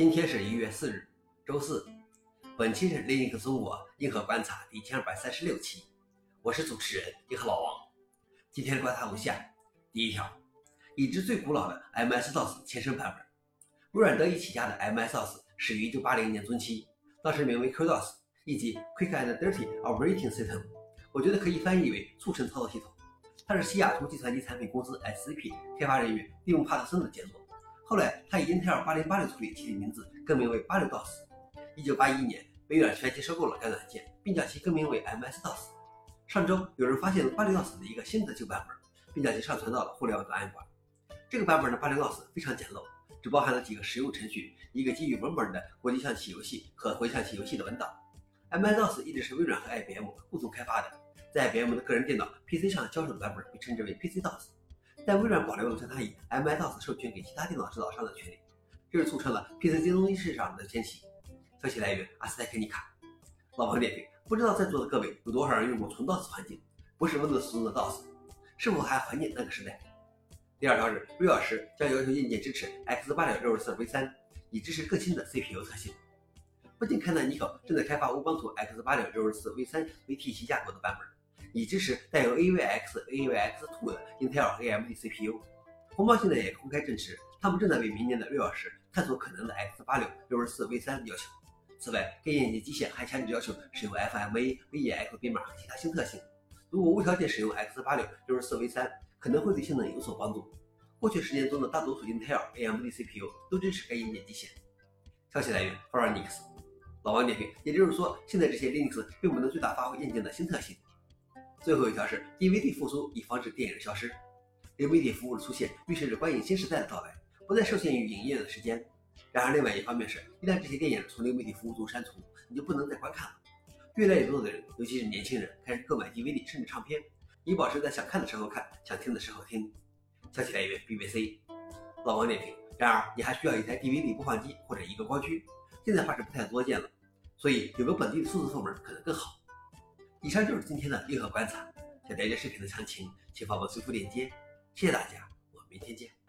今天是一月四日，周四。本期是 Linux 中国硬核观察第一千二百三十六期，我是主持人硬核老王。今天观察如下：第一条，已知最古老的 MS-DOS 前身版本。微软得以起家的 MS-DOS 始于1980年中期，当时名为 QDOS，以及 Quick and Dirty Operating System。我觉得可以翻译为促成操作系统。它是西雅图计算机产品公司 SCP 开发人员利用帕特森的杰作。后来，他以英特尔8086处理器的名字更名为 86DOS。1981年，微软全机收购了该软件，并将其更名为 MS-DOS。上周，有人发现了 86DOS 的一个新的旧版本，并将其上传到了互联网档案馆。这个版本的 86DOS 非常简陋，只包含了几个实用程序、一个基于文本的国际象棋游戏和回象棋游戏的文档。MS-DOS 一直是微软和 IBM 共同开发的，在 IBM 的个人电脑 PC 上销售的版本被称之为 PC-DOS。但微软保留了将它以 MS-DOS 授权给其他电脑制造商的权利，这是促成了 PC 金融市场的掀起。消息来源：阿斯泰克尼卡。老王点评：不知道在座的各位有多少人用过纯 DOS 环境，不是 Windows 中的 DOS，是否还怀念那个时代？第二条是，瑞尔十将要求硬件支持 X86 64 V3，以支持更新的 CPU 特性。不仅开纳尼克正在开发乌邦图 X86 64 V3 为 T 七架构的版本。以支持带有 AVX、AVX2 的 Intel AMD CPU。红帽现在也公开证实，他们正在为明年的六小时探索可能的 X86 64 V3 要求。此外，该硬件机械还强制要求使用 FMA、VEX 编码和其他新特性。如果无条件使用 X86 64 V3，可能会对性能有所帮助。过去十年中的大多数 Intel AMD CPU 都支持该硬件机械。消息来源 f o r e i g n x 老王点评：也就是说，现在这些 Linux 并不能最大发挥硬件的新特性。最后一条是 DVD 复苏，以防止电影消失。流媒体服务的出现预示着观影新时代的到来，不再受限于影业的时间。然而，另外一方面是，一旦这些电影从流媒体服务中删除，你就不能再观看了。越来越多的人，尤其是年轻人，开始购买 DVD 甚至唱片，以保持在想看的时候看，想听的时候听。消息来源：BBC。老王点评：然而，你还需要一台 DVD 播放机或者一个光驱，现在怕是不太多见了。所以，有个本地的数字后门可能更好。以上就是今天的硬核观察。想了解视频的详情，请访问随附链接。谢谢大家，我们明天见。